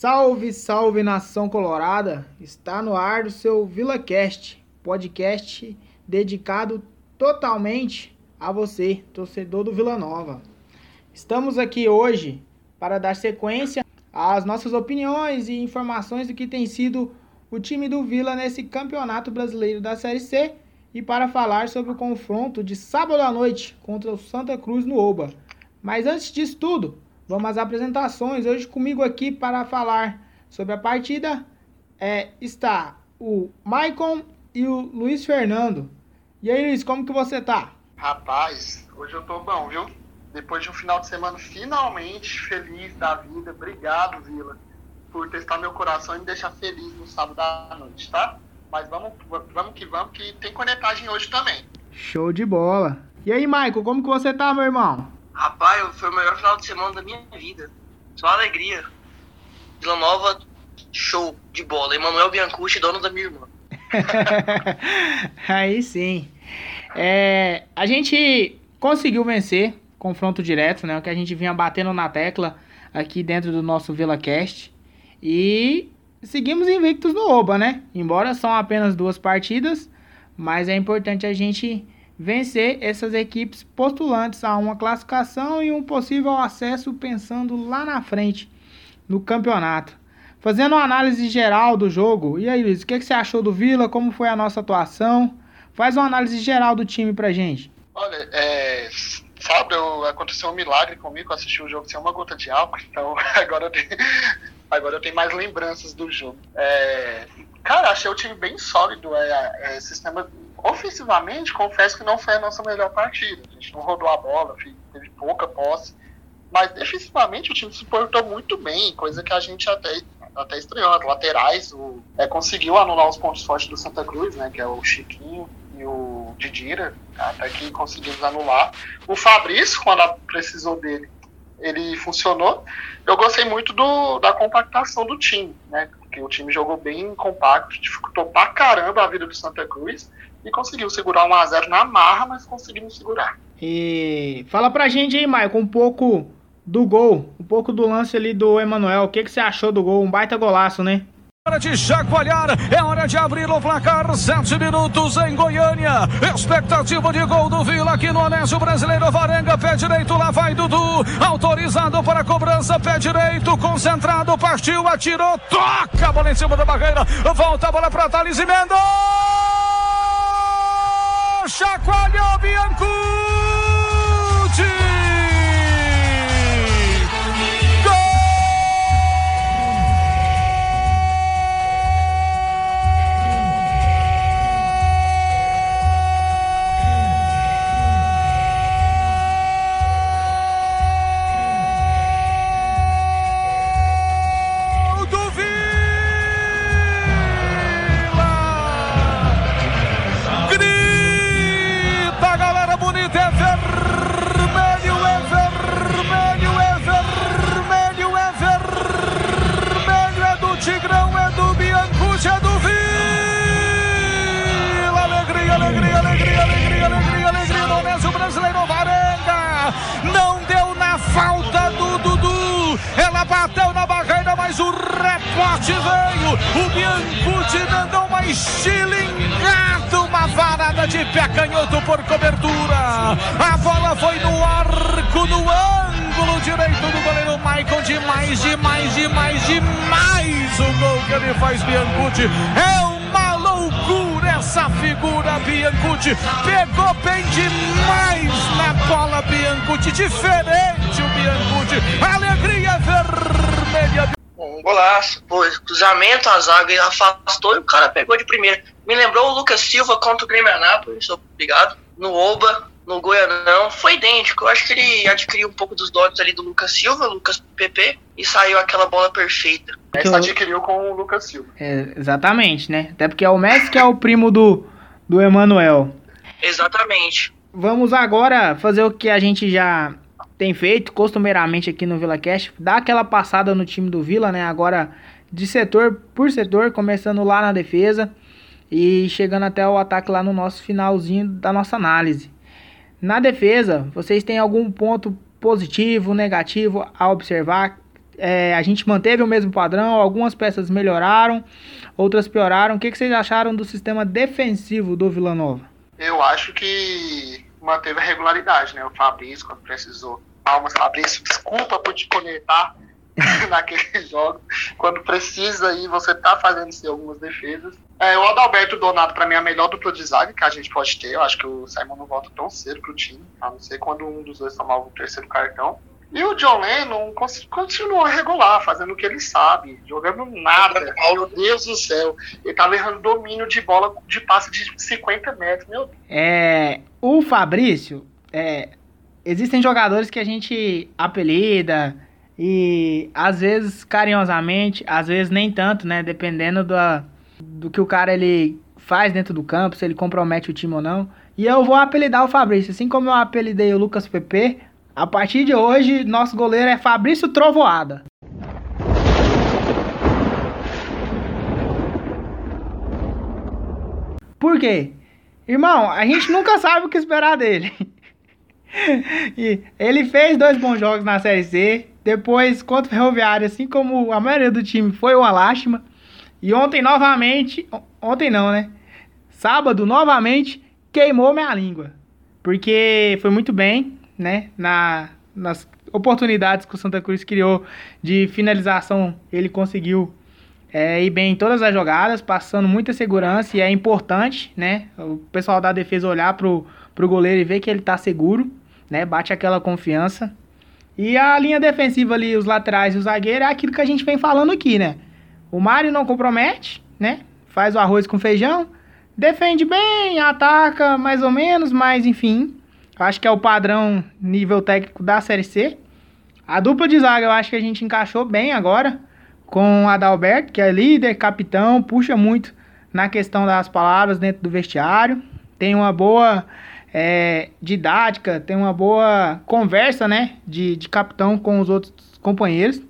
Salve, salve nação colorada! Está no ar o seu VilaCast, podcast dedicado totalmente a você, torcedor do Vila Nova. Estamos aqui hoje para dar sequência às nossas opiniões e informações do que tem sido o time do Vila nesse Campeonato Brasileiro da Série C e para falar sobre o confronto de sábado à noite contra o Santa Cruz no Oba. Mas antes disso tudo, vamos às apresentações. Hoje comigo aqui para falar sobre a partida é, está o Maicon e o Luiz Fernando. E aí, Luiz, como que você tá? Rapaz, hoje eu tô bom, viu? Depois de um final de semana finalmente feliz da vida. Obrigado, Vila, por testar meu coração e me deixar feliz no sábado à noite, tá? Mas vamos, vamos que vamos, que tem conectagem hoje também. Show de bola. E aí, Michael, como que você tá, meu irmão? Rapaz, foi o melhor final de semana da minha vida. Só alegria. Vila Nova, show de bola. Emanuel Biancucci, dono da minha irmã. aí sim. É, a gente conseguiu vencer confronto direto, né? O que a gente vinha batendo na tecla aqui dentro do nosso VilaCast. E seguimos invictos no Oba, né? Embora são apenas duas partidas, mas é importante a gente vencer essas equipes postulantes a uma classificação e um possível acesso pensando lá na frente no campeonato. Fazendo uma análise geral do jogo, e aí Luiz, o que, que você achou do Vila? Como foi a nossa atuação? Faz uma análise geral do time pra gente. Olha, é, eu, aconteceu um milagre comigo, assisti o jogo sem uma gota de álcool, então agora eu tenho, agora eu tenho mais lembranças do jogo. É, cara, achei o time bem sólido, é, é, sistema ofensivamente, confesso que não foi a nossa melhor partida. A gente não rodou a bola, teve pouca posse, mas defensivamente o time se portou muito bem, coisa que a gente até até estreou. As laterais, o, é, conseguiu anular os pontos fortes do Santa Cruz, né, que é o Chiquinho e o Didira, até que conseguimos anular. O Fabrício, quando precisou dele, ele funcionou. Eu gostei muito do, da compactação do time, né? Porque o time jogou bem compacto, dificultou pra caramba a vida do Santa Cruz e conseguiu segurar 1 a 0 na marra, mas conseguimos segurar. E fala pra gente aí, Maicon, um pouco do gol, um pouco do lance ali do Emanuel. O que, que você achou do gol? Um baita golaço, né? Hora de chacoalhar, é hora de abrir o placar. Sete minutos em Goiânia. Expectativa de gol do Vila aqui no Anésio Brasileiro. Varenga, pé direito, lá vai Dudu. Autorizado para a cobrança, pé direito, concentrado, partiu, atirou, toca a bola em cima da barreira. Volta a bola para Thales e. Chacoalhou Biancucci. É uma loucura essa figura, Biancucci. Pegou bem demais na bola, Biancucci. Diferente o Biancucci. Alegria vermelha um golaço. Pô, cruzamento, a zaga afastou e o cara pegou de primeira. Me lembrou o Lucas Silva contra o Grêmio Anápolis, obrigado. No Oba, no Goianão, foi idêntico. Eu acho que ele adquiriu um pouco dos dotes ali do Lucas Silva, Lucas PP, e saiu aquela bola perfeita. Essa adquiriu com o Lucas Silva. É, exatamente, né? Até porque é o Messi que é o primo do, do Emanuel. Exatamente. Vamos agora fazer o que a gente já tem feito costumeiramente aqui no Vila Cash, dá aquela passada no time do Vila, né? Agora de setor por setor, começando lá na defesa e chegando até o ataque lá no nosso finalzinho da nossa análise. Na defesa, vocês têm algum ponto positivo, negativo a observar? é, a gente manteve o mesmo padrão, algumas peças melhoraram, outras pioraram. O que, que vocês acharam do sistema defensivo do Vila Nova? Eu acho que manteve a regularidade, né? O Fabrício, quando precisou. Palmas, Fabrício, desculpa por te conectar naquele jogo. Quando precisa aí, você tá fazendo sim, algumas defesas. É, o Adalberto Donato, para mim, é a melhor dupla de zaga que a gente pode ter. Eu acho que o Simon não volta tão cedo pro time, a não ser quando um dos dois tomar o terceiro cartão. E o John Lennon continuou regular, fazendo o que ele sabe, jogando nada. Meu Deus do céu. Ele tava errando domínio de bola de passe de 50 metros, meu Deus. É, o Fabrício, é, existem jogadores que a gente apelida e às vezes carinhosamente, às vezes nem tanto, né? Dependendo do, do que o cara ele faz dentro do campo, se ele compromete o time ou não. E eu vou apelidar o Fabrício, assim como eu apelidei o Lucas PP, a partir de hoje, nosso goleiro é Fabrício Trovoada. Por quê? Irmão, a gente nunca sabe o que esperar dele. ele fez dois bons jogos na Série C. Depois, contra o Ferroviário, assim como a maioria do time, foi uma lástima. E ontem, novamente. Ontem não, né? Sábado, novamente, queimou minha língua. Porque foi muito bem né, na, nas oportunidades que o Santa Cruz criou de finalização, ele conseguiu é, ir bem em todas as jogadas, passando muita segurança e é importante, né, o pessoal da defesa olhar pro, pro goleiro e ver que ele tá seguro, né, bate aquela confiança. E a linha defensiva ali, os laterais e o zagueiro, é aquilo que a gente vem falando aqui, né? O Mário não compromete, né? Faz o arroz com feijão, defende bem, ataca mais ou menos, mas enfim, Acho que é o padrão nível técnico da Série C. A dupla de zaga eu acho que a gente encaixou bem agora com o Adalberto, que é líder, capitão, puxa muito na questão das palavras dentro do vestiário. Tem uma boa é, didática, tem uma boa conversa, né, de, de capitão com os outros companheiros.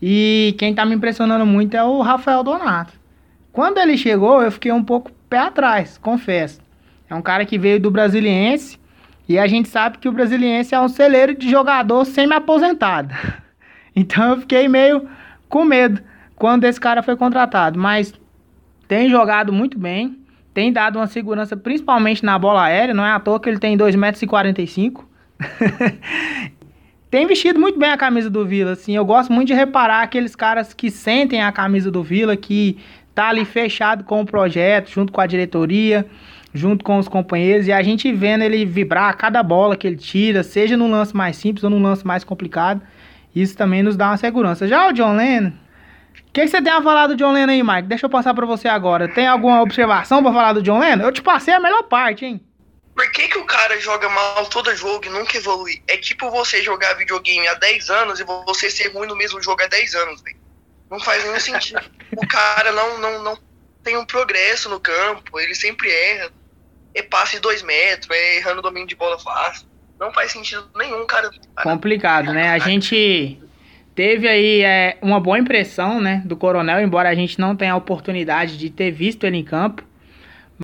E quem tá me impressionando muito é o Rafael Donato. Quando ele chegou, eu fiquei um pouco pé atrás, confesso. É um cara que veio do Brasiliense, e a gente sabe que o Brasiliense é um celeiro de jogador semi-aposentado. Então eu fiquei meio com medo quando esse cara foi contratado. Mas tem jogado muito bem, tem dado uma segurança, principalmente na bola aérea. Não é à toa que ele tem 2,45m. tem vestido muito bem a camisa do Vila. Assim, eu gosto muito de reparar aqueles caras que sentem a camisa do Vila, que tá ali fechado com o projeto, junto com a diretoria junto com os companheiros e a gente vendo ele vibrar a cada bola que ele tira, seja num lance mais simples ou num lance mais complicado. Isso também nos dá uma segurança. Já o John Lennon, o que, você tem a falar do John Lennon aí, Mike? Deixa eu passar para você agora. Tem alguma observação para falar do John Lennon? Eu te passei a melhor parte, hein? Por que, que o cara joga mal todo jogo e nunca evolui? É tipo você jogar videogame há 10 anos e você ser ruim no mesmo jogo há 10 anos, velho. Não faz nenhum sentido. o cara não, não, não tem um progresso no campo, ele sempre erra é passe de dois metros, é errando o domínio de bola fácil. Não faz sentido nenhum, cara. Complicado, né? A gente teve aí é, uma boa impressão, né, do Coronel, embora a gente não tenha a oportunidade de ter visto ele em campo.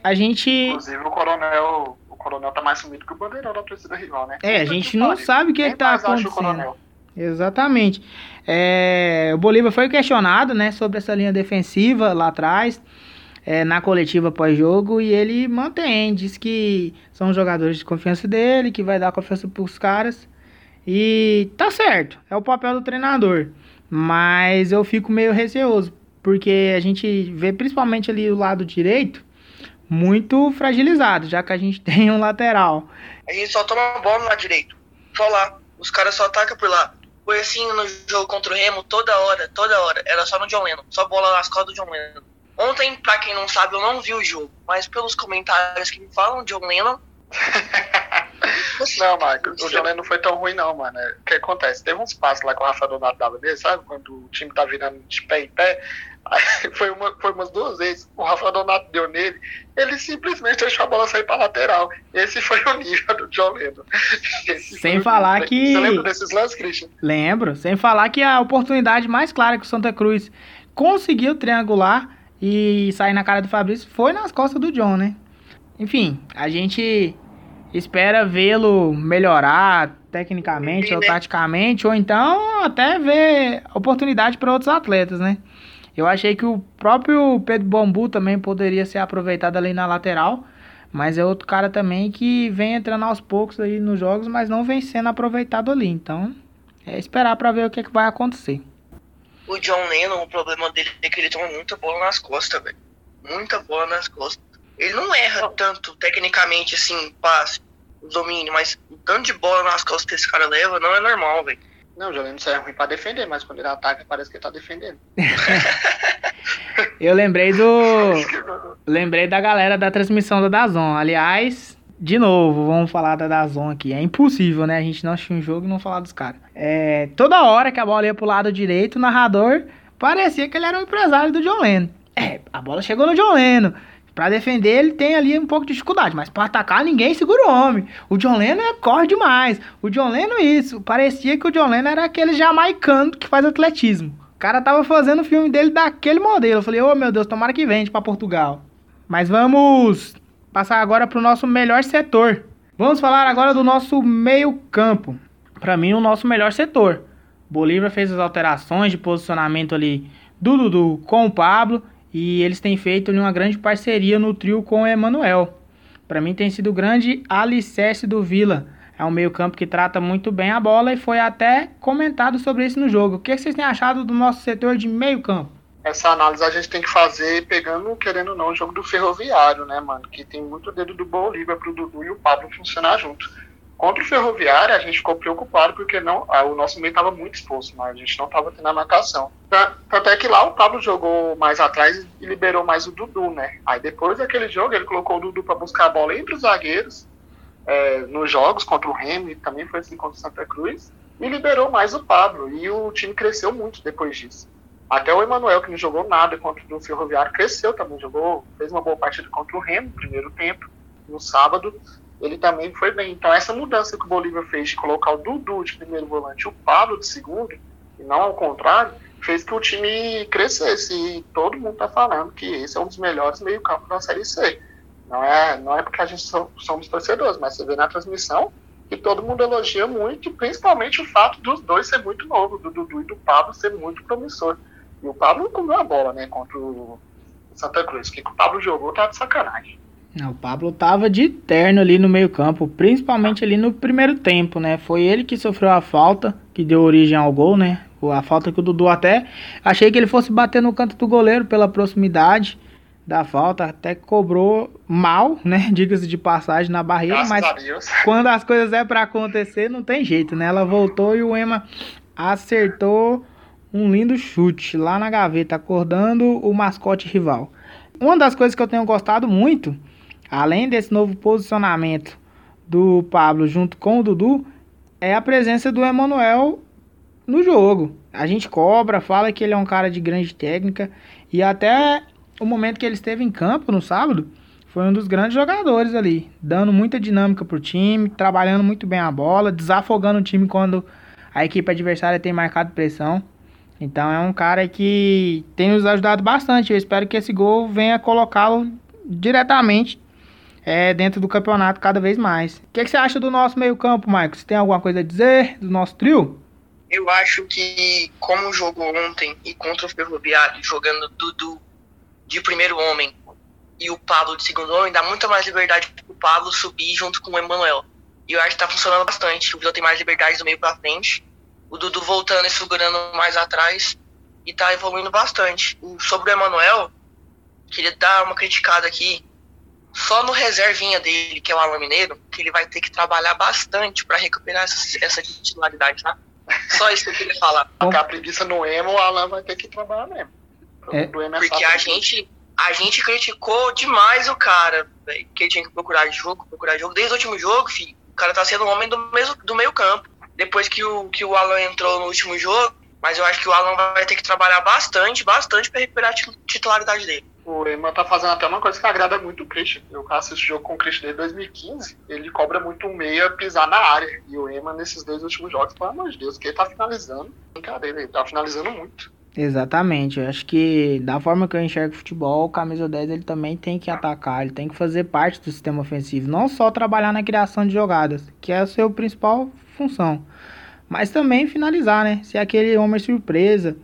A gente. Inclusive o Coronel, o Coronel tá mais sumido que o Bandeirão da torcida rival, né? É, a gente não sabe o que, que tá acontecendo. Exatamente. É, o Bolívar foi questionado, né, sobre essa linha defensiva lá atrás é, na coletiva pós-jogo e ele mantém, diz que são jogadores de confiança dele, que vai dar confiança pros caras. E tá certo, é o papel do treinador. Mas eu fico meio receoso, porque a gente vê principalmente ali o lado direito muito fragilizado, já que a gente tem um lateral. A gente só toma bola no lado direito, só lá. Os caras só atacam por lá. Foi assim no jogo contra o Remo toda hora, toda hora. Era só no John Lennon, só bola nas costas do John Lennon. Ontem, pra quem não sabe, eu não vi o jogo, mas pelos comentários que me falam, John Lennon. não, Marco, o John Lennon não foi tão ruim, não, mano. É, o que acontece? Teve uns passos lá com o Rafa Donato dava nele, sabe? Quando o time tá virando de pé em pé. Aí foi, uma, foi umas duas vezes. O Rafa Donato deu nele, ele simplesmente deixou a bola sair pra lateral. Esse foi o nível do John Lennon. Esse sem falar que. Você lembra desses lances, Christian? Lembro. Sem falar que a oportunidade mais clara que o Santa Cruz conseguiu triangular e sair na cara do Fabrício foi nas costas do John, né? Enfim, a gente espera vê-lo melhorar tecnicamente Sim, ou né? taticamente, ou então até ver oportunidade para outros atletas, né? Eu achei que o próprio Pedro Bambu também poderia ser aproveitado ali na lateral, mas é outro cara também que vem entrando aos poucos aí nos jogos, mas não vem sendo aproveitado ali. Então, é esperar para ver o que, que vai acontecer. O John Lennon, o problema dele é que ele toma muita bola nas costas, velho. Muita bola nas costas. Ele não erra tanto, tecnicamente, assim, passe, domínio, mas o tanto de bola nas costas que esse cara leva não é normal, velho. Não, o Jolene só é ruim pra defender, mas quando ele ataca parece que ele tá defendendo. Eu lembrei do. Lembrei da galera da transmissão da Dazon. Aliás, de novo, vamos falar da Dazon aqui. É impossível, né? A gente não assistir um jogo e não falar dos caras. É, toda hora que a bola ia pro lado direito, o narrador parecia que ele era um empresário do John Lennon. É, a bola chegou no John Lennon. Pra defender, ele tem ali um pouco de dificuldade, mas pra atacar, ninguém segura o homem. O John Lennon é- corre demais. O John Lennon, isso. Parecia que o John Lennon era aquele jamaicano que faz atletismo. O cara tava fazendo o filme dele daquele modelo. Eu falei, ô meu Deus, tomara que vende pra Portugal. Mas vamos passar agora pro nosso melhor setor. Vamos falar agora do nosso meio-campo. Pra mim, o nosso melhor setor. Bolívar fez as alterações de posicionamento ali do Dudu com o Pablo e eles têm feito uma grande parceria no trio com o Emanuel. Para mim tem sido o grande alicerce do Vila. É um meio-campo que trata muito bem a bola e foi até comentado sobre isso no jogo. O que vocês têm achado do nosso setor de meio-campo? Essa análise a gente tem que fazer pegando, querendo ou não, o jogo do Ferroviário, né, mano? Que tem muito dedo do Bolívar pro Dudu e o Pablo funcionar junto. Contra o Ferroviário, a gente ficou preocupado porque não, o nosso meio estava muito exposto, mas a gente não estava tendo a marcação. Tan- Tanto é que lá o Pablo jogou mais atrás e liberou mais o Dudu, né? Aí depois daquele jogo ele colocou o Dudu para buscar a bola entre os zagueiros, é, nos jogos contra o Remy, também foi assim contra o Santa Cruz, e liberou mais o Pablo. E o time cresceu muito depois disso. Até o Emanuel, que não jogou nada contra o Ferroviário, cresceu também, jogou, fez uma boa partida contra o Remo no primeiro tempo, no sábado, ele também foi bem. Então essa mudança que o Bolívar fez de colocar o Dudu de primeiro volante e o Pablo de segundo, e não ao contrário, fez que o time crescesse. E todo mundo está falando que esse é um dos melhores meio-campo da Série C. Não é, não é porque a gente so- somos torcedores, mas você vê na transmissão que todo mundo elogia muito, principalmente o fato dos dois ser muito novo, do Dudu e do Pablo ser muito promissor. E o Pablo comeu a bola, né, contra o Santa Cruz. O que o Pablo jogou tá de sacanagem. Não, o Pablo tava de terno ali no meio-campo, principalmente ali no primeiro tempo, né? Foi ele que sofreu a falta, que deu origem ao gol, né? A falta que o Dudu até achei que ele fosse bater no canto do goleiro pela proximidade da falta, até que cobrou mal, né? Diga-se de passagem na barreira, Graças mas quando as coisas é pra acontecer, não tem jeito, né? Ela voltou e o Ema acertou um lindo chute lá na gaveta, acordando o mascote rival. Uma das coisas que eu tenho gostado muito, além desse novo posicionamento do Pablo junto com o Dudu, é a presença do Emanuel no jogo. A gente cobra, fala que ele é um cara de grande técnica e até o momento que ele esteve em campo no sábado, foi um dos grandes jogadores ali, dando muita dinâmica pro time, trabalhando muito bem a bola, desafogando o time quando a equipe adversária tem marcado pressão. Então é um cara que tem nos ajudado bastante. Eu espero que esse gol venha colocá-lo diretamente é, dentro do campeonato cada vez mais. O que, que você acha do nosso meio-campo, Marcos? Tem alguma coisa a dizer do nosso trio? Eu acho que, como jogou ontem e contra o Ferroviário, jogando Dudu de primeiro homem e o Pablo de segundo homem, dá muita mais liberdade pro Pablo subir junto com o Emanuel. E eu acho que tá funcionando bastante. O Vila tem mais liberdade do meio pra frente. O Dudu voltando e segurando mais atrás. E tá evoluindo bastante. Sobre o Emanuel, queria dar uma criticada aqui. Só no reservinha dele, que é o Alan Mineiro, que ele vai ter que trabalhar bastante pra recuperar essa, essa titularidade, tá? Só isso que eu queria falar. Porque a preguiça no Emo, o Alan vai ter que trabalhar mesmo. É. Do Emo é Porque só a gente, a gente criticou demais o cara, velho, que ele tinha que procurar jogo, procurar jogo. Desde o último jogo, filho, o cara tá sendo o homem do, mesmo, do meio campo. Depois que o, que o Alan entrou no último jogo, mas eu acho que o Alan vai ter que trabalhar bastante, bastante pra recuperar a tit- titularidade dele. O Ema tá fazendo até uma coisa que agrada muito o Christian. Eu assisto o jogo com o Christian desde 2015. Ele cobra muito o meia pisar na área. E o Ema, nesses dois últimos jogos, pelo amor de Deus, que ele tá finalizando. Brincadeira, ele tá finalizando muito. Exatamente, eu acho que da forma que eu enxergo o futebol, o camisa 10 ele também tem que atacar, ele tem que fazer parte do sistema ofensivo, não só trabalhar na criação de jogadas, que é a sua principal função, mas também finalizar, né? Ser aquele homem surpresa,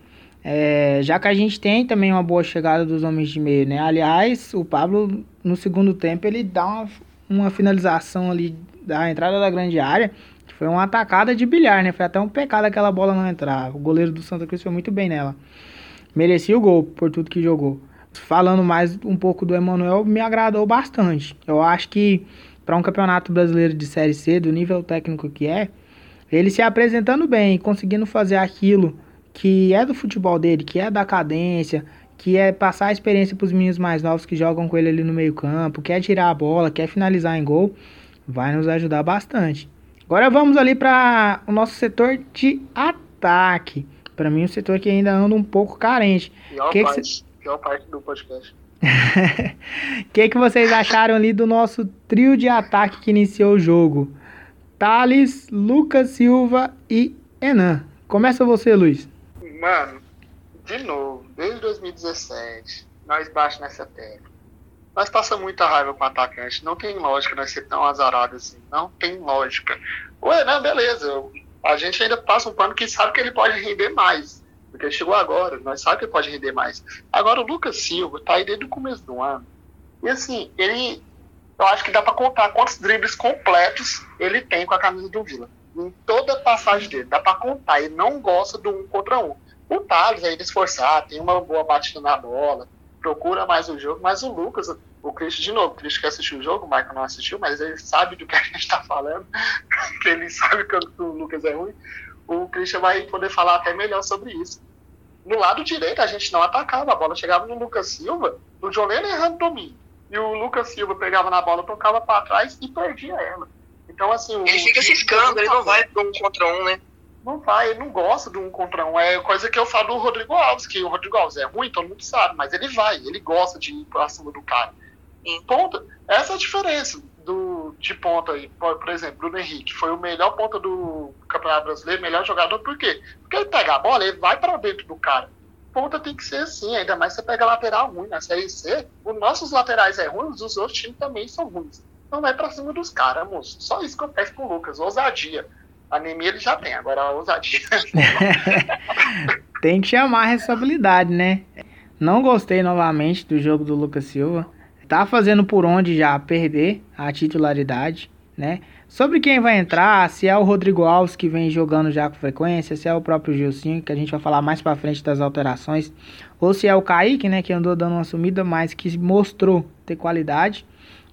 é, já que a gente tem também uma boa chegada dos homens de meio, né? Aliás, o Pablo no segundo tempo ele dá uma, uma finalização ali da entrada da grande área foi uma atacada de bilhar, né? Foi até um pecado aquela bola não entrar. O goleiro do Santa Cruz foi muito bem nela. Merecia o gol por tudo que jogou. Falando mais um pouco do Emanuel, me agradou bastante. Eu acho que para um campeonato brasileiro de Série C, do nível técnico que é, ele se apresentando bem, conseguindo fazer aquilo que é do futebol dele, que é da cadência, que é passar a experiência para os meninos mais novos que jogam com ele ali no meio-campo, quer tirar a bola, quer finalizar em gol, vai nos ajudar bastante. Agora vamos ali para o nosso setor de ataque. Para mim, o setor que ainda anda um pouco carente. Pior, que parte, que cê... pior parte do podcast. O que, que vocês acharam ali do nosso trio de ataque que iniciou o jogo? Thales, Lucas Silva e Enan. Começa você, Luiz. Mano, de novo, desde 2017, nós baixamos nessa tecla nós passamos muita raiva com o atacante. Não tem lógica nós ser tão azarados assim. Não tem lógica. Ué, não, beleza. A gente ainda passa um pano que sabe que ele pode render mais. Porque chegou agora, nós sabemos que ele pode render mais. Agora o Lucas Silva tá aí desde o começo do ano. E assim, ele. Eu acho que dá para contar quantos dribles completos ele tem com a camisa do Vila. Em toda a passagem dele, dá para contar. Ele não gosta do um contra um. O Thales aí de esforçar, tem uma boa batida na bola, procura mais o jogo, mas o Lucas, o Christian, de novo, o Christian que assistiu o jogo, o Michael não assistiu, mas ele sabe do que a gente está falando, ele sabe que o Lucas é ruim, o Christian vai poder falar até melhor sobre isso. No lado direito, a gente não atacava, a bola chegava no Lucas Silva, o Jolene errando domínio, e o Lucas Silva pegava na bola, tocava para trás e perdia ela. Então, assim. Ele fica ciscando, ele não vai para um contra um, né? Não vai, ele não gosta do um contra um. É coisa que eu falo do Rodrigo Alves, que o Rodrigo Alves é ruim, todo mundo sabe, mas ele vai, ele gosta de ir pra cima do cara. Em ponta, essa é a diferença do, de ponta aí. Por, por exemplo, Bruno Henrique foi o melhor ponta do Campeonato Brasileiro, melhor jogador, por quê? Porque ele pega a bola, ele vai para dentro do cara. Ponta tem que ser assim, ainda mais você pega lateral ruim. Na Série C, os nossos laterais é ruins, os outros times também são ruins. Então vai pra cima dos caras, moço. Só isso que eu peço pro Lucas, ousadia. Anemia ele já tem, agora a ousadia. tem que chamar a responsabilidade, né? Não gostei novamente do jogo do Lucas Silva. Tá fazendo por onde já perder a titularidade, né? Sobre quem vai entrar, se é o Rodrigo Alves que vem jogando já com frequência, se é o próprio Gilcinho, que a gente vai falar mais para frente das alterações, ou se é o Kaique, né, que andou dando uma sumida, mas que mostrou ter qualidade.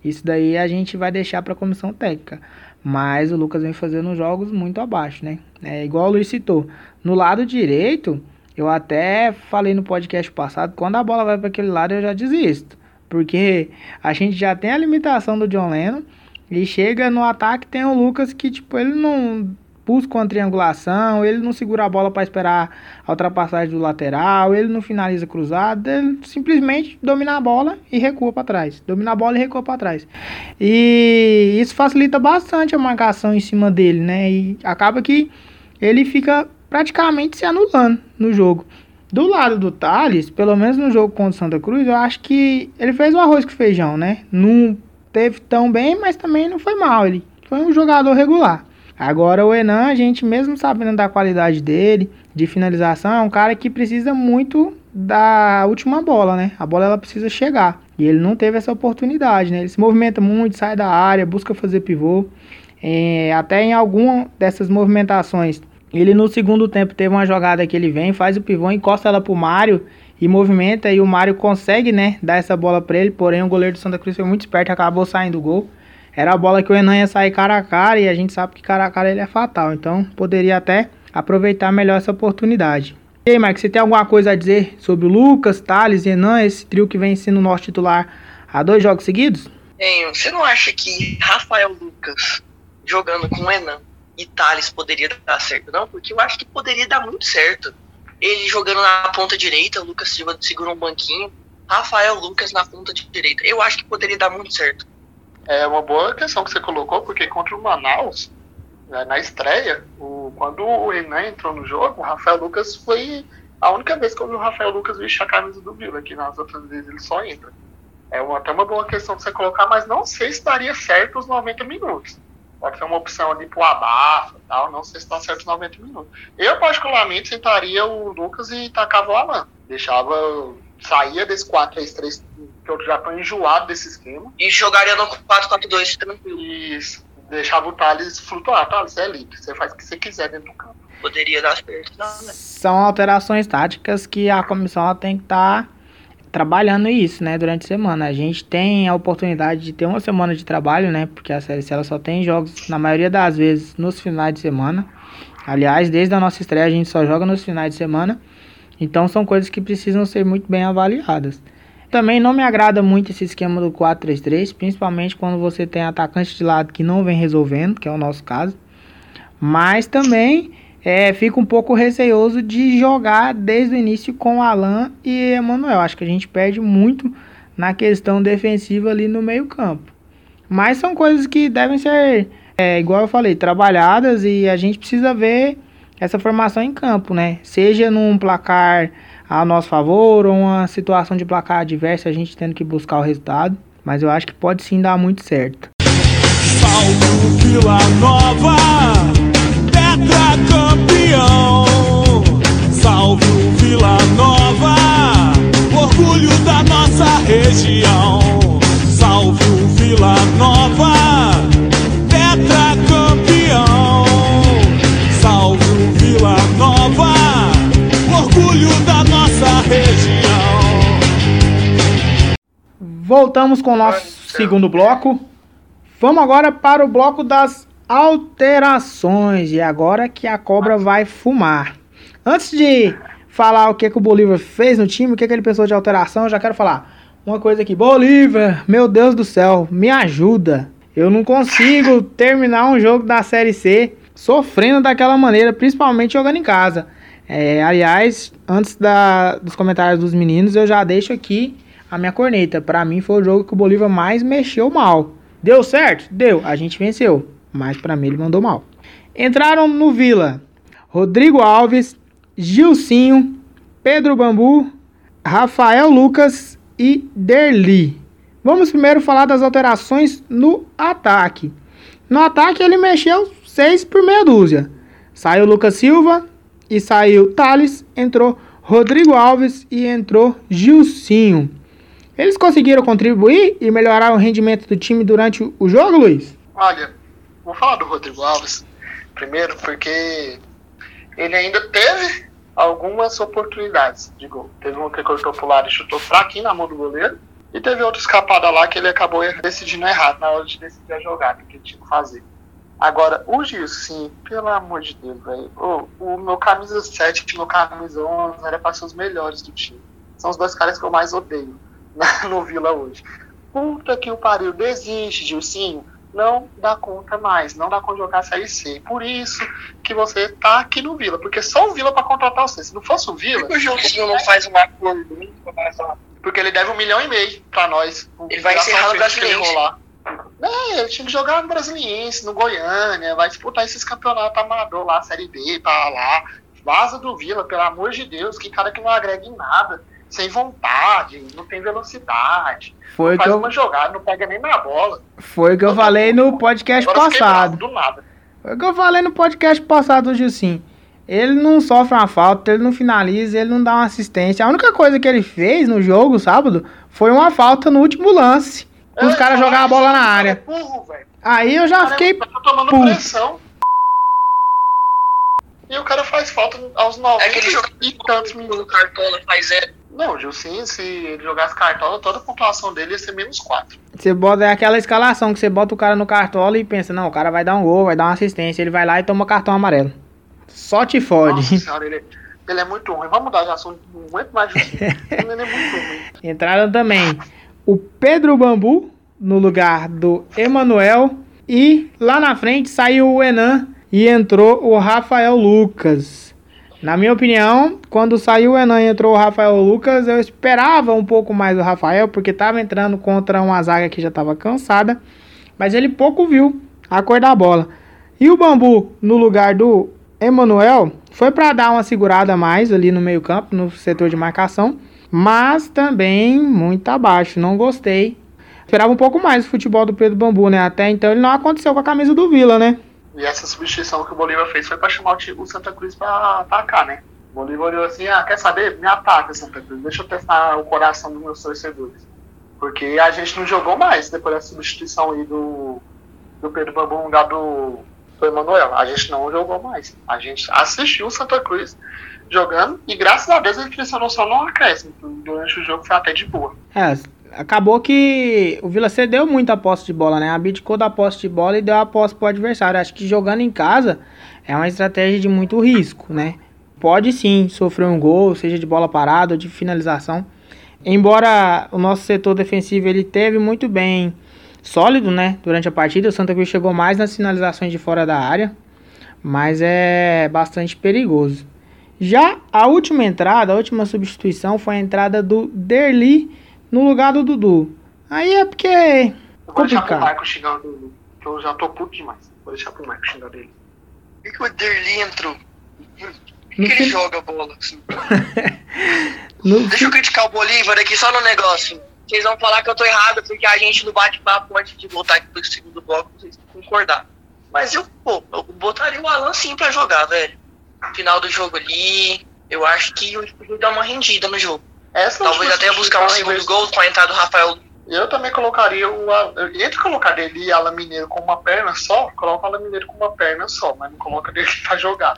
Isso daí a gente vai deixar para a comissão técnica. Mas o Lucas vem fazendo jogos muito abaixo, né? É igual o Luiz citou. No lado direito, eu até falei no podcast passado, quando a bola vai para aquele lado eu já desisto. Porque a gente já tem a limitação do John Lennon e chega no ataque tem o Lucas que tipo ele não busca uma triangulação, ele não segura a bola para esperar a ultrapassagem do lateral, ele não finaliza cruzado, ele simplesmente domina a bola e recua para trás. Domina a bola e recua para trás. E isso facilita bastante a marcação em cima dele, né? E acaba que ele fica praticamente se anulando no jogo. Do lado do Thales, pelo menos no jogo contra o Santa Cruz, eu acho que ele fez o arroz com feijão, né? Não teve tão bem, mas também não foi mal. Ele foi um jogador regular. Agora o Enan, a gente mesmo sabendo da qualidade dele, de finalização, é um cara que precisa muito da última bola, né? A bola ela precisa chegar. E ele não teve essa oportunidade, né? Ele se movimenta muito, sai da área, busca fazer pivô. É, até em alguma dessas movimentações, ele no segundo tempo teve uma jogada que ele vem, faz o pivô, encosta ela pro Mário e movimenta. E o Mário consegue, né, dar essa bola para ele. Porém, o goleiro do Santa Cruz foi muito esperto, acabou saindo o gol. Era a bola que o Enan ia sair cara a cara e a gente sabe que cara a cara ele é fatal. Então poderia até aproveitar melhor essa oportunidade. E aí, Mike, você tem alguma coisa a dizer sobre o Lucas, Thales e Enan, esse trio que vem sendo nosso titular há dois jogos seguidos? Tenho. Você não acha que Rafael Lucas jogando com Enan e Thales poderia dar certo, não? Porque eu acho que poderia dar muito certo. Ele jogando na ponta direita, o Lucas Silva segura um banquinho, Rafael Lucas na ponta direita. Eu acho que poderia dar muito certo. É uma boa questão que você colocou, porque contra o Manaus, né, na estreia, o, quando o Renan entrou no jogo, o Rafael Lucas foi A única vez que eu vi o Rafael Lucas vestir a camisa do Vila, que nas outras vezes ele só entra. É uma, até uma boa questão de você colocar, mas não sei se daria certo os 90 minutos. Pode ser uma opção ali pro abafo e tal, não sei se está certo os 90 minutos. Eu, particularmente, sentaria o Lucas e tacava o Alan. Deixava, saía desse 4-3-3, que eu já tô enjoado desse esquema. E jogaria no 4-4-2 tranquilo. E deixava o Thales flutuar. Thales, é livre, você faz o que você quiser dentro do campo. Poderia dar certo. Não, né? São alterações táticas que a comissão tem que estar tá trabalhando isso, né, durante a semana. A gente tem a oportunidade de ter uma semana de trabalho, né, porque a Série C ela só tem jogos, na maioria das vezes, nos finais de semana. Aliás, desde a nossa estreia a gente só joga nos finais de semana. Então são coisas que precisam ser muito bem avaliadas. Também não me agrada muito esse esquema do 4-3-3, principalmente quando você tem atacante de lado que não vem resolvendo, que é o nosso caso. Mas também é, fico um pouco receoso de jogar desde o início com Alan e Emanuel. Acho que a gente perde muito na questão defensiva ali no meio campo. Mas são coisas que devem ser, é, igual eu falei, trabalhadas e a gente precisa ver essa formação em campo, né? Seja num placar a nosso favor ou uma situação de placar adversa, a gente tendo que buscar o resultado. Mas eu acho que pode sim dar muito certo. Salve Vila Nova! tetracampeão. Salve o Vila Nova, orgulho da nossa região. Salve o Vila Nova, orgulho da nossa região. Voltamos com o nosso segundo bloco. Vamos agora para o bloco das alterações. E agora que a cobra vai fumar. Antes de falar o que, que o Bolívar fez no time, o que, que ele pensou de alteração, eu já quero falar uma coisa aqui. Bolívar, meu Deus do céu, me ajuda. Eu não consigo terminar um jogo da Série C sofrendo daquela maneira, principalmente jogando em casa. É, aliás, antes da, dos comentários dos meninos, eu já deixo aqui a minha corneta. Para mim foi o jogo que o Bolívar mais mexeu mal. Deu certo? Deu. A gente venceu mas para mim ele mandou mal. Entraram no Vila Rodrigo Alves, Gilcinho, Pedro Bambu, Rafael Lucas e Derli. Vamos primeiro falar das alterações no ataque. No ataque ele mexeu seis por meia dúzia. Saiu Lucas Silva e saiu Thales, entrou Rodrigo Alves e entrou Gilcinho. Eles conseguiram contribuir e melhorar o rendimento do time durante o jogo, Luiz? Olha, Vou falar do Rodrigo Alves primeiro, porque ele ainda teve algumas oportunidades de gol. Teve uma que cortou pro lado e chutou fraquinho na mão do goleiro. E teve outra escapada lá que ele acabou decidindo errado na hora de decidir a jogada que ele tinha que fazer. Agora, o Gilson, pelo amor de Deus, velho. Oh, o meu camisa 7 e meu camisa 11 era pra ser os melhores do time. São os dois caras que eu mais odeio no Vila hoje. Puta que o pariu, desiste, Gilcinho não dá conta mais, não dá conta de jogar a Série C. Por isso que você tá aqui no Vila, porque só o Vila para contratar você. Se não fosse o Vila. Por o Joãozinho não faz um acordo? Porque ele deve um milhão e meio para nós. Ele vai encerrar no Brasiliense. É, ele tinha que jogar no Brasiliense, no Goiânia, vai disputar esses campeonatos amador lá, Série B, tá lá. Vaza do Vila, pelo amor de Deus, que cara que não agrega em nada sem vontade, não tem velocidade. Foi faz eu... uma jogada, não pega nem na bola. Foi o que eu, eu falei no podcast passado. do nada. Foi o que eu falei no podcast passado do Gilcim. Ele não sofre uma falta, ele não finaliza, ele não dá uma assistência. A única coisa que ele fez no jogo, sábado, foi uma falta no último lance. É, os caras jogaram a bola na área. É burro, Aí eu já cara, fiquei. Tá tomando puto. pressão. E o cara faz falta aos 90 é aquele jogo e tantos minutos. Cartola faz é não, o Gilcinho, se ele jogasse cartola, toda a pontuação dele ia ser menos 4. Você bota é aquela escalação que você bota o cara no cartola e pensa, não, o cara vai dar um gol, vai dar uma assistência, ele vai lá e toma cartão amarelo. Só te fode. Nossa senhora, ele, ele é muito ruim. Vamos mudar de assunto, não aguento mais Gilcinho. ele é muito ruim. Entraram também o Pedro Bambu no lugar do Emanuel e lá na frente saiu o Enan e entrou o Rafael Lucas. Na minha opinião, quando saiu o Enan e entrou o Rafael Lucas, eu esperava um pouco mais do Rafael, porque estava entrando contra uma zaga que já estava cansada, mas ele pouco viu a cor da bola. E o Bambu, no lugar do Emanuel, Foi para dar uma segurada mais ali no meio-campo, no setor de marcação, mas também muito abaixo. Não gostei. Esperava um pouco mais o futebol do Pedro Bambu, né? Até então ele não aconteceu com a camisa do Vila, né? E essa substituição que o Bolívar fez foi para chamar o Santa Cruz para atacar, né? O Bolívar olhou assim: ah, quer saber? Me ataca, Santa Cruz. Deixa eu testar o coração dos meus torcedores. Porque a gente não jogou mais depois da substituição aí do, do Pedro Bambu no lugar do, do Emanuel. A gente não jogou mais. A gente assistiu o Santa Cruz jogando e graças a Deus ele pressionou só no acréscimo. Durante o jogo foi até de boa. É, acabou que o Vila cedeu muito a posse de bola, né? Abdicou da posse de bola e deu a posse pro adversário. Acho que jogando em casa é uma estratégia de muito risco, né? Pode sim sofrer um gol, seja de bola parada ou de finalização. Embora o nosso setor defensivo ele teve muito bem sólido, né, durante a partida, o Santa Cruz chegou mais nas finalizações de fora da área, mas é bastante perigoso. Já a última entrada, a última substituição foi a entrada do Derli no lugar do Dudu. Aí é porque é Vou deixar pro Marco xingar o Dudu, que eu já tô puto demais. Vou deixar pro Marco xingar dele. Por que, o Derli entrou? Por que, que ele joga bola assim? Deixa eu criticar o Bolívar aqui só no negócio. Vocês vão falar que eu tô errado porque a gente no bate-papo antes de voltar aqui pro segundo bloco, vocês concordar. Mas eu, pô, eu botaria o Alan sim pra jogar, velho. Final do jogo ali, eu acho que o podia dar uma rendida no jogo. Essa Talvez até buscar um segundo gol com a entrada do Rafael. Eu também colocaria o. Entre colocar dele e Alan Mineiro com uma perna só, coloca o Alan Mineiro com uma perna só, mas não coloca dele pra jogar.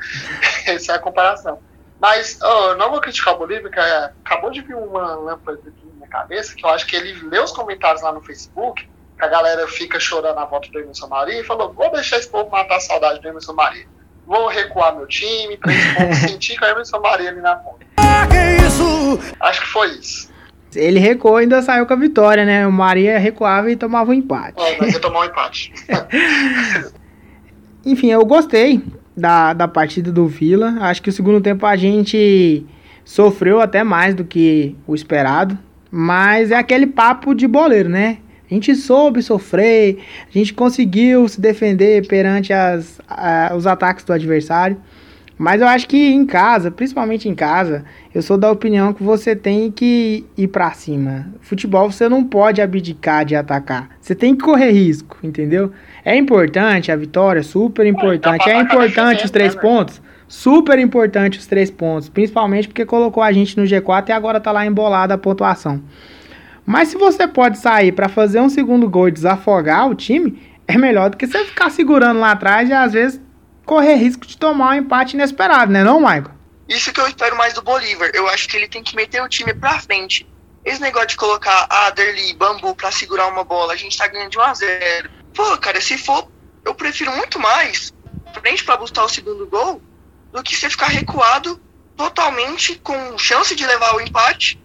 Essa é a comparação. Mas oh, não vou criticar o Bolívia, que é, acabou de vir uma lâmpada aqui na minha cabeça, que eu acho que ele leu os comentários lá no Facebook, que a galera fica chorando a volta do Emerson Maria, e falou: vou deixar esse povo matar a saudade do Emerson Maria. Vou recuar meu time, três pontos, sentir com o Emerson Maria ali na ponta. Ah, que isso! Acho que foi isso. Ele recuou e ainda saiu com a vitória, né? O Maria recuava e tomava um empate. É, mas ia tomar um empate. Enfim, eu gostei da, da partida do Vila. Acho que o segundo tempo a gente sofreu até mais do que o esperado. Mas é aquele papo de boleiro, né? A gente soube sofrer, a gente conseguiu se defender perante as, a, os ataques do adversário. Mas eu acho que em casa, principalmente em casa, eu sou da opinião que você tem que ir para cima. Futebol você não pode abdicar de atacar. Você tem que correr risco, entendeu? É importante a vitória, super importante. É importante os três pontos, super importante os três pontos, principalmente porque colocou a gente no G4 e agora tá lá embolada a pontuação. Mas se você pode sair para fazer um segundo gol e desafogar o time, é melhor do que você ficar segurando lá atrás e às vezes correr risco de tomar um empate inesperado, né, não, Michael? Isso que eu espero mais do Bolívar. Eu acho que ele tem que meter o time pra frente. Esse negócio de colocar Aderly, Bambu pra segurar uma bola, a gente tá ganhando de 1 a 0 Pô, cara, se for, eu prefiro muito mais frente para buscar o segundo gol do que você ficar recuado totalmente com chance de levar o empate.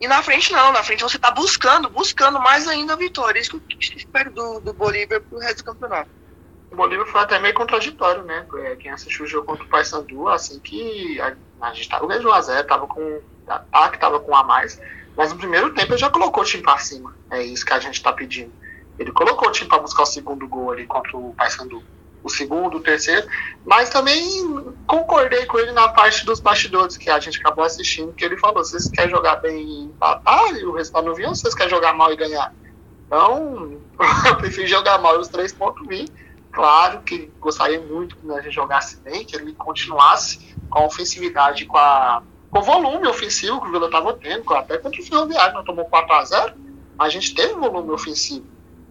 E na frente não, na frente você tá buscando, buscando mais ainda a vitória. Isso que eu espero do, do Bolívar pro resto do campeonato o Bolívar foi até meio contraditório, né? É, quem assistiu o jogo contra o Paysandu, assim que a, a gente tava a zero, tava com. A que tava com a mais, mas no primeiro tempo ele já colocou o time pra cima. É isso que a gente tá pedindo. Ele colocou o time para buscar o segundo gol ali contra o Paysandu. O segundo, o terceiro, mas também concordei com ele na parte dos bastidores que a gente acabou assistindo, que ele falou: vocês querem jogar bem e empatar e o resultado não vir, ou vocês querem jogar mal e ganhar? Então, eu prefiro jogar mal e os três pontos vir Claro que gostaria muito que a gente jogasse bem, que ele continuasse com a ofensividade, com, a, com o volume ofensivo que o Vila estava tendo, até contra o Ferroviário, nós tomou 4x0, a gente teve volume ofensivo.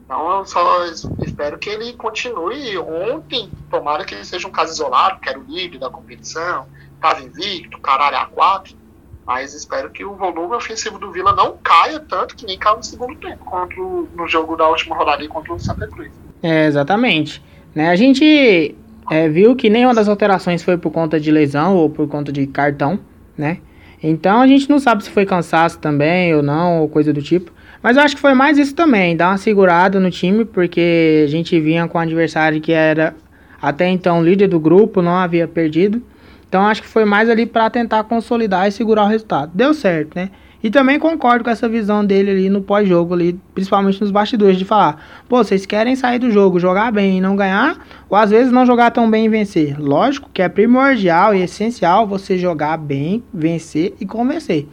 Então eu só espero que ele continue. Ontem, tomara que ele seja um caso isolado, que era o líder da competição, estava invicto, caralho a 4. Mas espero que o volume ofensivo do Vila não caia tanto que nem caiu no segundo tempo, contra o, no jogo da última rodada contra o Santa Cruz. É, exatamente. Né? A gente é, viu que nenhuma das alterações foi por conta de lesão ou por conta de cartão, né? Então a gente não sabe se foi cansaço também ou não, ou coisa do tipo. Mas eu acho que foi mais isso também, dar uma segurada no time, porque a gente vinha com um adversário que era até então líder do grupo, não havia perdido. Então acho que foi mais ali para tentar consolidar e segurar o resultado. Deu certo, né? E também concordo com essa visão dele ali no pós-jogo, ali, principalmente nos bastidores, de falar: pô, vocês querem sair do jogo, jogar bem e não ganhar, ou às vezes não jogar tão bem e vencer. Lógico que é primordial e essencial você jogar bem, vencer e convencer.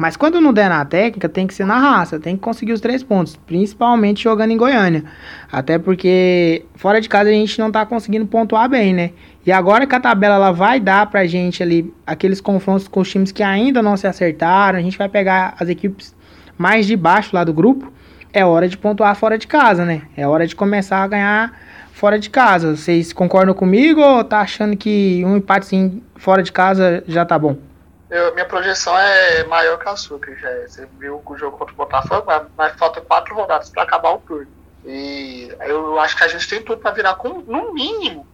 Mas quando não der na técnica, tem que ser na raça, tem que conseguir os três pontos, principalmente jogando em Goiânia. Até porque fora de casa a gente não tá conseguindo pontuar bem, né? E agora que a tabela ela vai dar pra gente ali aqueles confrontos com os times que ainda não se acertaram, a gente vai pegar as equipes mais de baixo lá do grupo, é hora de pontuar fora de casa, né? É hora de começar a ganhar fora de casa. Vocês concordam comigo ou tá achando que um empate sim fora de casa já tá bom? Eu, minha projeção é maior que a sua, que já é. Você viu o jogo contra o Botafogo, mas, mas falta quatro rodadas para acabar o turno. E eu acho que a gente tem tudo para virar com, no mínimo,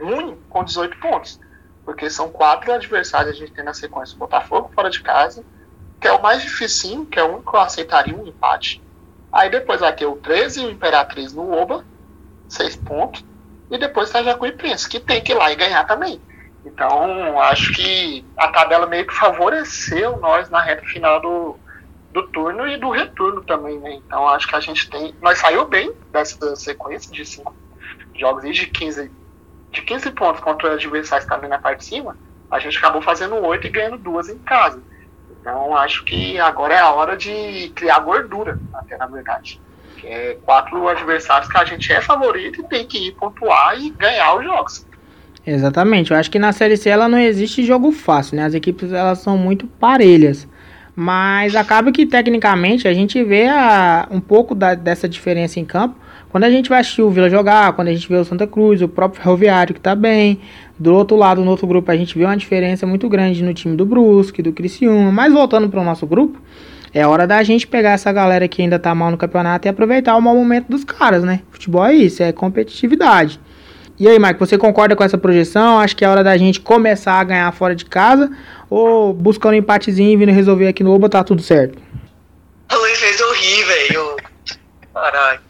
um com 18 pontos. Porque são quatro adversários que a gente tem na sequência. O Botafogo fora de casa, que é o mais difícil, que é o único que eu aceitaria um empate. Aí depois vai ter o 13 e o Imperatriz no Oba, seis pontos. E depois tá Jacuí Prince, que tem que ir lá e ganhar também. Então, acho que a tabela meio que favoreceu nós na reta final do, do turno e do retorno também, né? Então, acho que a gente tem. Nós saiu bem dessa sequência de cinco jogos e de 15, de 15 pontos contra adversários também na parte de cima. A gente acabou fazendo oito e ganhando duas em casa. Então, acho que agora é a hora de criar gordura, até na verdade. Que é quatro adversários que a gente é favorito e tem que ir pontuar e ganhar os jogos. Exatamente. Eu acho que na Série C ela não existe jogo fácil, né? As equipes elas são muito parelhas. Mas acaba que tecnicamente a gente vê a, um pouco da, dessa diferença em campo quando a gente vai assistir o Vila jogar, quando a gente vê o Santa Cruz, o próprio Ferroviário que tá bem. Do outro lado, no outro grupo, a gente vê uma diferença muito grande no time do Brusque, do Criciúma. Mas voltando para o nosso grupo, é hora da gente pegar essa galera que ainda tá mal no campeonato e aproveitar o mau momento dos caras, né? Futebol é isso, é competitividade. E aí, Mike, você concorda com essa projeção? Acho que é hora da gente começar a ganhar fora de casa? Ou buscando um empatezinho e vindo resolver aqui no Oba, tá tudo certo? Luiz fez rir, velho. Caralho.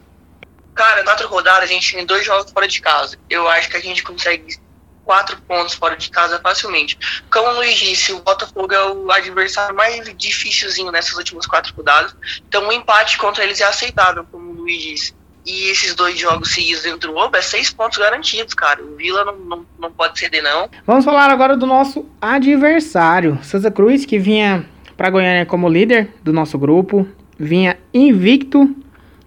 Cara, na outra rodada a gente tem dois jogos fora de casa. Eu acho que a gente consegue quatro pontos fora de casa facilmente. Como o Luiz disse, o Botafogo é o adversário mais dificilzinho nessas últimas quatro rodadas. Então o empate contra eles é aceitável, como o Luiz disse e esses dois jogos seguidos dentro do Oba é seis pontos garantidos, cara. O Vila não, não, não pode ceder, não. Vamos falar agora do nosso adversário. Santa Cruz, que vinha para Goiânia como líder do nosso grupo, vinha invicto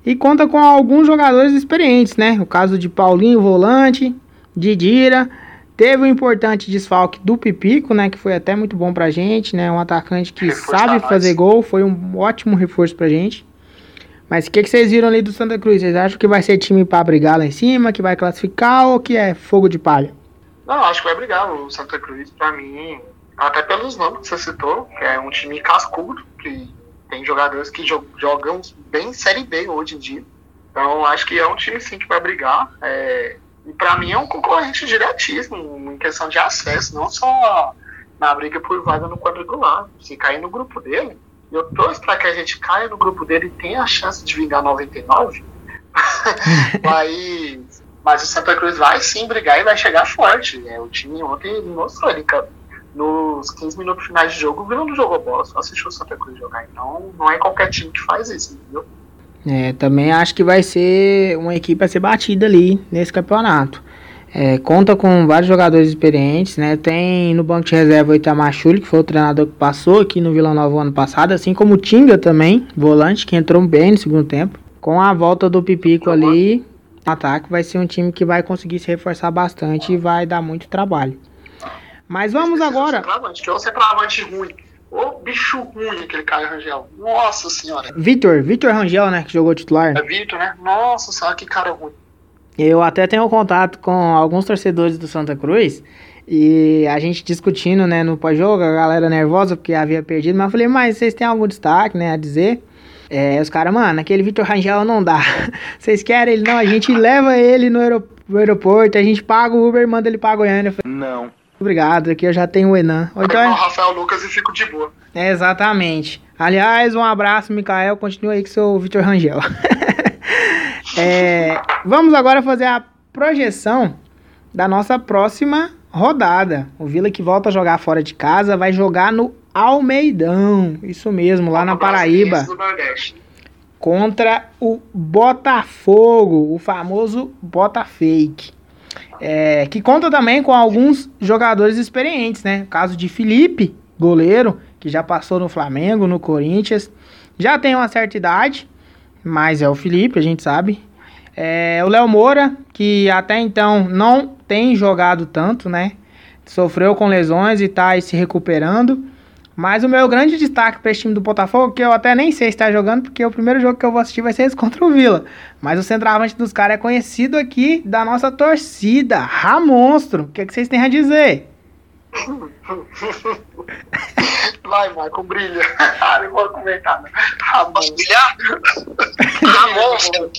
e conta com alguns jogadores experientes, né? O caso de Paulinho, volante, Didira. Teve o um importante desfalque do Pipico, né? Que foi até muito bom pra gente, né? Um atacante que reforço sabe fazer gol, foi um ótimo reforço pra gente. Mas o que, que vocês viram ali do Santa Cruz? Vocês acham que vai ser time para brigar lá em cima, que vai classificar ou que é fogo de palha? Não, acho que vai brigar. O Santa Cruz, para mim, até pelos nomes que você citou, que é um time cascudo, que tem jogadores que jogam bem Série B hoje em dia. Então, acho que é um time sim que vai brigar. É, e para mim é um concorrente diretíssimo em questão de acesso, não só na briga por vaga no quadrangular. Se cair no grupo dele, eu torço para que a gente caia no grupo dele e tenha a chance de vingar 99. mas, mas o Santa Cruz vai sim brigar e vai chegar forte. É, o time ontem mostrou ele nos 15 minutos finais de jogo, o Vila não jogou bola, só assistiu o Santa Cruz jogar. Então não é qualquer time que faz isso, entendeu? É, também acho que vai ser uma equipe a ser batida ali nesse campeonato. É, conta com vários jogadores experientes, né? Tem no banco de reserva o Itamar Chuli, que foi o treinador que passou aqui no Vila Nova ano passado, assim como o Tinga também, volante, que entrou bem no segundo tempo. Com a volta do Pipico ali, ataque vai ser um time que vai conseguir se reforçar bastante e vai dar muito trabalho. Mas vamos agora. Que ou centroavante ruim. Ô bicho ruim aquele Caio Rangel. Nossa senhora. Vitor, Vitor Rangel, né? Que jogou titular. É Vitor, né? Nossa senhora, que cara ruim. Eu até tenho contato com alguns torcedores do Santa Cruz e a gente discutindo, né, no pós-jogo, a galera nervosa porque havia perdido, mas eu falei, mas vocês têm algum destaque, né, a dizer? É, os caras, mano, aquele Vitor Rangel não dá. Vocês querem ele? Não, a gente leva ele no, aeroporto, a gente paga o Uber e manda ele pra Goiânia. Falei, não. Obrigado, aqui eu já tenho o Enan. Ou então, é... o Rafael Lucas e fico de boa. É, exatamente. Aliás, um abraço, Mikael. Continua aí com seu Vitor Rangel. É, vamos agora fazer a projeção da nossa próxima rodada. O Vila que volta a jogar fora de casa vai jogar no Almeidão. Isso mesmo, lá na Paraíba. Contra o Botafogo, o famoso Botafake. É, que conta também com alguns jogadores experientes, né? O caso de Felipe, goleiro, que já passou no Flamengo, no Corinthians. Já tem uma certa idade, mas é o Felipe, a gente sabe. É, o Léo Moura, que até então não tem jogado tanto, né? Sofreu com lesões e tá aí se recuperando. Mas o meu grande destaque para esse time do Botafogo, que eu até nem sei se está jogando, porque o primeiro jogo que eu vou assistir vai ser esse contra o Vila. Mas o centroavante dos caras é conhecido aqui da nossa torcida, Ramonstro. O que, é que vocês têm a dizer? Vai, Marco, brilha. Ah, não vou comentar. Posso brilhar? Ramonstro.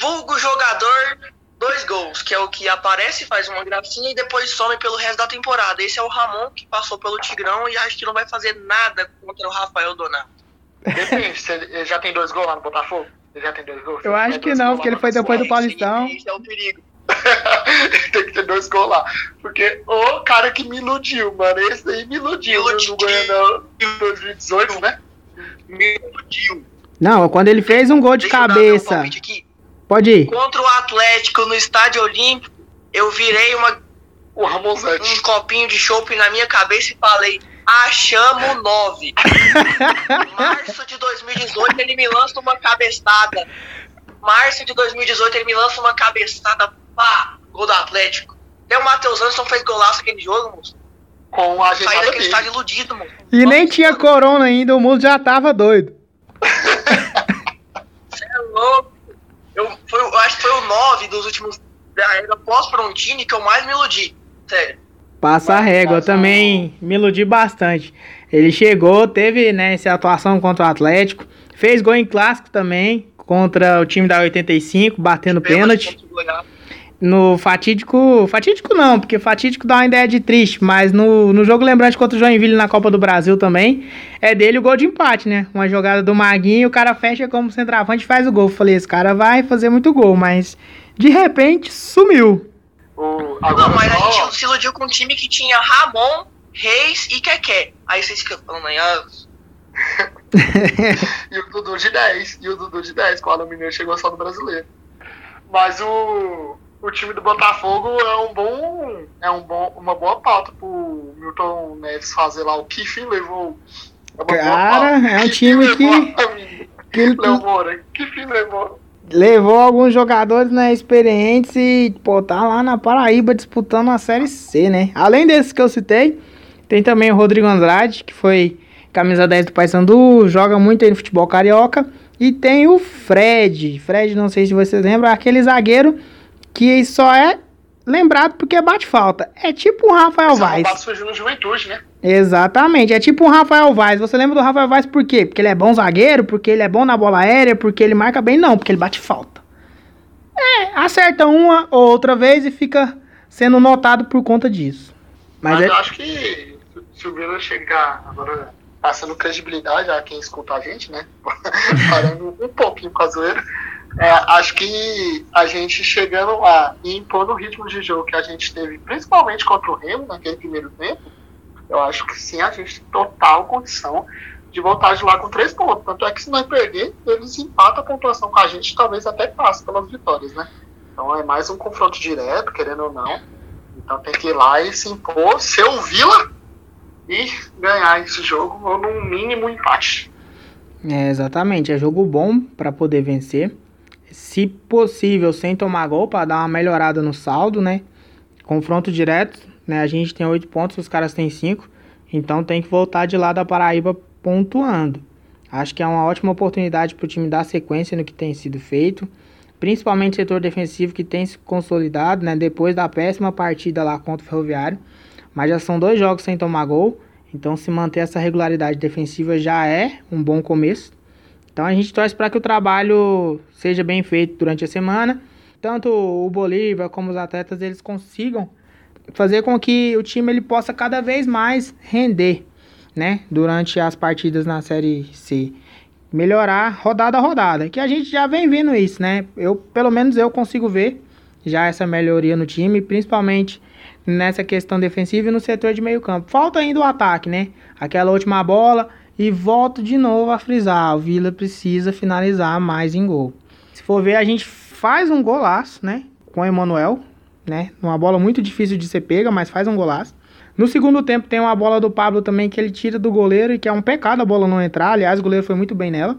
Vulgo jogador dois gols, que é o que aparece, faz uma gracinha e depois some pelo resto da temporada. Esse é o Ramon que passou pelo Tigrão e acho que não vai fazer nada contra o Rafael Donato. Depende, ele já tem dois gols lá no Botafogo? Ele já tem dois gols? Eu acho que não, porque ele foi depois do Paulistão. Esse é o perigo. tem que ter dois gols lá. Porque o cara que me iludiu, mano. Esse aí me iludiu, me iludiu. no em 2018, né? Me iludiu. Não, quando ele fez um gol de Deixa cabeça. Pode ir. Contra o Atlético no Estádio Olímpico, eu virei uma, um copinho de chopp na minha cabeça e falei: achamos nove. Março de 2018 ele me lança uma cabeçada. Março de 2018 ele me lança uma cabeçada. Pá, gol do Atlético. Até o Matheus Anderson fez golaço aquele jogo, moço. Com a gente Saí daquele estádio iludido, mano. E Nossa, nem tinha corona ainda, o mundo já tava doido. Você é louco. Eu, foi, eu acho que foi o 9 dos últimos. Da era pós-Frontini que eu mais me iludi. Sério. Passa a régua, eu também me iludi bastante. Ele chegou, teve né, essa atuação contra o Atlético, fez gol em clássico também, contra o time da 85, batendo pênalti no fatídico. Fatídico não, porque fatídico dá uma ideia de triste, mas no, no jogo lembrante contra o Joinville na Copa do Brasil também, é dele o gol de empate, né? Uma jogada do Maguinho, o cara fecha como centroavante e faz o gol. Falei, esse cara vai fazer muito gol, mas de repente sumiu. O, agora, não, mas a gente se iludiu com um time que tinha Ramon, Reis e Keké. Aí vocês ficam falando aí, ah. e o Dudu de 10, e o Dudu de 10, quando o Mineiro chegou só no brasileiro. Mas o, o time do Botafogo é um bom, é um bom, uma boa pauta pro Milton Neves fazer lá. O Kiffin levou. É Cara, é um time que. que ele... Moura, Kiffin levou. Levou alguns jogadores né, experientes e pô, tá lá na Paraíba disputando a Série C, né? Além desses que eu citei, tem também o Rodrigo Andrade, que foi camisa 10 do Paysandu, joga muito aí no futebol carioca. E tem o Fred. Fred, não sei se vocês lembram, aquele zagueiro que só é lembrado porque bate falta. É tipo um Rafael Vaz. surgiu no Juventude, né? Exatamente, é tipo um Rafael Vaz. Você lembra do Rafael Vaz por quê? Porque ele é bom zagueiro, porque ele é bom na bola aérea, porque ele marca bem? Não, porque ele bate falta. É, acerta uma ou outra vez e fica sendo notado por conta disso. Mas, Mas é... eu acho que se o Vila chegar agora passando credibilidade a quem escuta a gente, né? Parando um pouquinho com a zoeira é, acho que a gente chegando lá e impondo o ritmo de jogo que a gente teve, principalmente contra o Remo naquele primeiro tempo, eu acho que sim, a gente tem total condição de voltar de lá com três pontos. Tanto é que se nós perder, eles empatam a pontuação com a gente, talvez até passe pelas vitórias, né? Então é mais um confronto direto, querendo ou não. Então tem que ir lá e se impor, ser o Vila e ganhar esse jogo, ou no mínimo empate. É, exatamente, é jogo bom para poder vencer se possível, sem tomar gol, para dar uma melhorada no saldo, né? Confronto direto, né? A gente tem 8 pontos, os caras têm 5. Então tem que voltar de lá da Paraíba pontuando. Acho que é uma ótima oportunidade para o time dar sequência no que tem sido feito. Principalmente o setor defensivo que tem se consolidado, né? Depois da péssima partida lá contra o Ferroviário. Mas já são dois jogos sem tomar gol. Então se manter essa regularidade defensiva já é um bom começo. Então a gente torce para que o trabalho seja bem feito durante a semana. Tanto o Bolívar como os atletas eles consigam fazer com que o time ele possa cada vez mais render, né, durante as partidas na série C. Melhorar rodada a rodada, que a gente já vem vendo isso, né? Eu, pelo menos eu consigo ver já essa melhoria no time, principalmente nessa questão defensiva e no setor de meio campo. Falta ainda o ataque, né? Aquela última bola e volto de novo a frisar, o Vila precisa finalizar mais em gol. Se for ver, a gente faz um golaço, né? Com o Emanuel, né? Uma bola muito difícil de ser pega, mas faz um golaço. No segundo tempo tem uma bola do Pablo também que ele tira do goleiro e que é um pecado a bola não entrar. Aliás, o goleiro foi muito bem nela.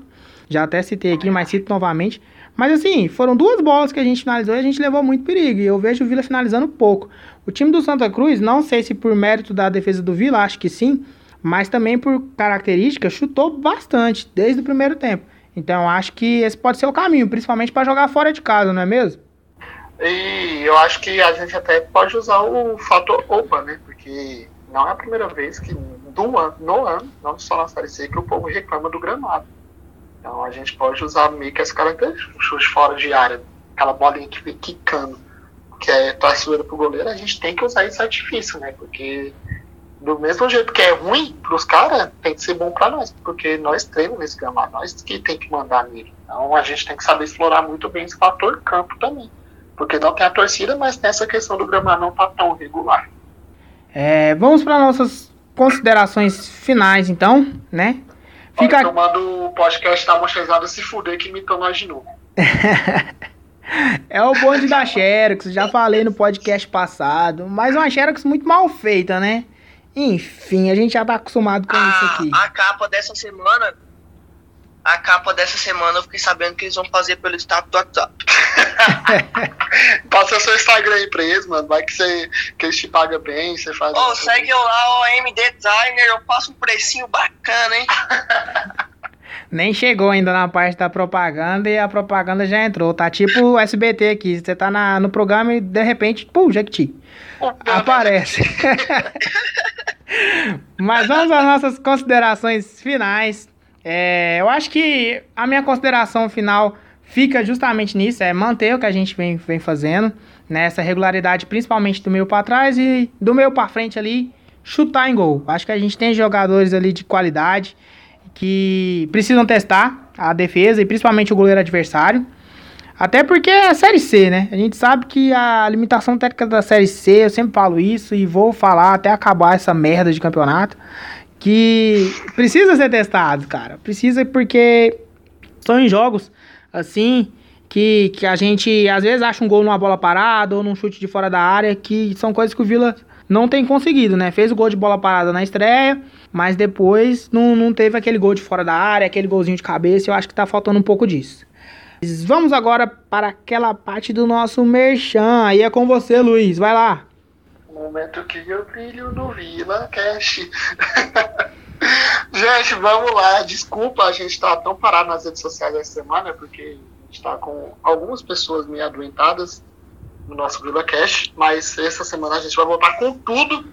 Já até citei aqui, mas cito novamente. Mas assim, foram duas bolas que a gente finalizou e a gente levou muito perigo. E eu vejo o Vila finalizando pouco. O time do Santa Cruz, não sei se por mérito da defesa do Vila, acho que sim. Mas também por característica, chutou bastante desde o primeiro tempo. Então acho que esse pode ser o caminho, principalmente para jogar fora de casa, não é mesmo? E eu acho que a gente até pode usar o fator OPA, né? Porque não é a primeira vez que do ano, no ano, não só na Série C, que o povo reclama do gramado. Então a gente pode usar meio que as características, chute fora de área, aquela bolinha que fica quicando, que é traiçoeira pro goleiro, a gente tem que usar esse artifício, né? Porque do mesmo jeito que é ruim pros caras, tem que ser bom para nós, porque nós treinamos nesse gramado, nós que tem que mandar nele. Então a gente tem que saber explorar muito bem esse fator campo também. Porque não tem a torcida, mas tem essa questão do gramado não tá tão regular. É, vamos para nossas considerações finais, então, né? Fica... Olha, eu mando o podcast da Mochezada se fuder que imitou nós de novo. é o bonde da Xerox, já falei no podcast passado, mas uma Xerox muito mal feita, né? Enfim, a gente já tá acostumado com a, isso aqui. A capa dessa semana a capa dessa semana eu fiquei sabendo que eles vão fazer pelo status do WhatsApp. Passa seu Instagram aí pra eles, mano. Vai que, você, que eles te pagam bem, você faz. Ô, oh, segue eu lá, o MD Designer, eu faço um precinho bacana, hein? Nem chegou ainda na parte da propaganda e a propaganda já entrou. Tá tipo o SBT aqui. Você tá na, no programa e de repente, pum, Jequiti. Aparece. Mas vamos às nossas considerações finais. É, eu acho que a minha consideração final fica justamente nisso, é manter o que a gente vem, vem fazendo, nessa né, regularidade, principalmente do meio para trás e do meio para frente ali, chutar em gol. Acho que a gente tem jogadores ali de qualidade que precisam testar a defesa e principalmente o goleiro adversário. Até porque é a Série C, né? A gente sabe que a limitação técnica da Série C, eu sempre falo isso e vou falar até acabar essa merda de campeonato que precisa ser testado, cara. Precisa porque são em jogos assim que, que a gente às vezes acha um gol numa bola parada ou num chute de fora da área, que são coisas que o Vila não tem conseguido, né? Fez o gol de bola parada na estreia, mas depois não, não teve aquele gol de fora da área, aquele golzinho de cabeça, eu acho que tá faltando um pouco disso. Vamos agora para aquela parte do nosso merchan. Aí é com você, Luiz. Vai lá. Momento que eu brilho no Vila Cash. gente, vamos lá. Desculpa a gente estar tá tão parado nas redes sociais essa semana, porque a gente está com algumas pessoas meio adoentadas no nosso Vila Cash, mas essa semana a gente vai voltar com tudo.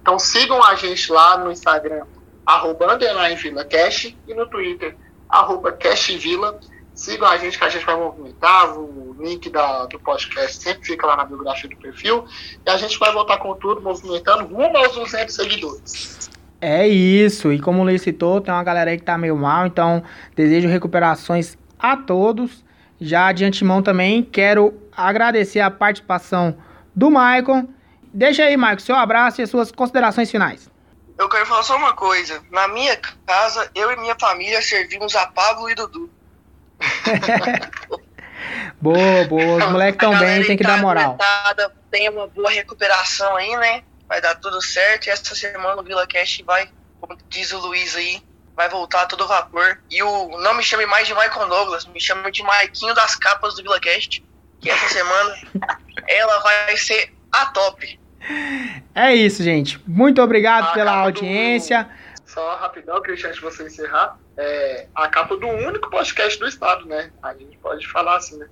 Então sigam a gente lá no Instagram, arroba Vila Cash, e no Twitter, arroba Cashvila. Sigam a gente que a gente vai movimentar. O link da, do podcast sempre fica lá na biografia do perfil. E a gente vai voltar com tudo, movimentando rumo aos 200 seguidores. É isso. E como o Luiz citou, tem uma galera aí que tá meio mal. Então, desejo recuperações a todos. Já de antemão também quero agradecer a participação do Maicon. Deixa aí, Maicon, seu abraço e as suas considerações finais. Eu quero falar só uma coisa. Na minha casa, eu e minha família servimos a Pablo e Dudu. boa, boa. Os moleques estão bem, tem que dar moral. Tem uma boa recuperação aí, né? Vai dar tudo certo. E essa semana o Vila Cash vai, como diz o Luiz aí, vai voltar a todo vapor. E o não me chame mais de Michael Douglas, me chame de Maiquinho das capas do Vila Cast. Que essa semana ela vai ser a top. É isso, gente. Muito obrigado a pela audiência. Do... Só rapidão, Cristian, antes de você encerrar é, a capa do único podcast do estado, né? A gente pode falar assim, né?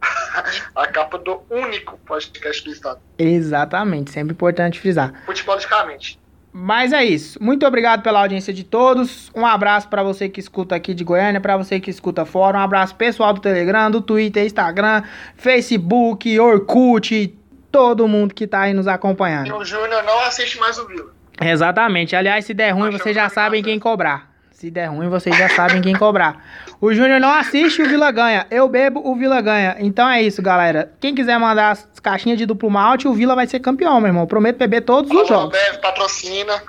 a capa do único podcast do estado. Exatamente, sempre importante frisar. Futebolisticamente. Mas é isso. Muito obrigado pela audiência de todos. Um abraço para você que escuta aqui de Goiânia, para você que escuta fora. Um abraço pessoal do Telegram, do Twitter, Instagram, Facebook, Orkut, todo mundo que tá aí nos acompanhando. E o Júnior não assiste mais o Vila. Exatamente. Aliás, se der ruim, vocês já sabem quem cobrar. Se der ruim, vocês já sabem quem cobrar. O Júnior não assiste, o Vila ganha. Eu bebo, o Vila ganha. Então é isso, galera. Quem quiser mandar as caixinhas de duplo malte, o Vila vai ser campeão, meu irmão. Prometo beber todos os jogos. Ambev, patrocina.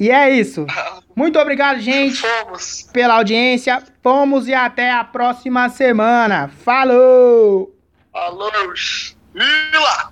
E é isso. Muito obrigado, gente, Fomos. pela audiência. Fomos e até a próxima semana. Falou! Alô. Vila!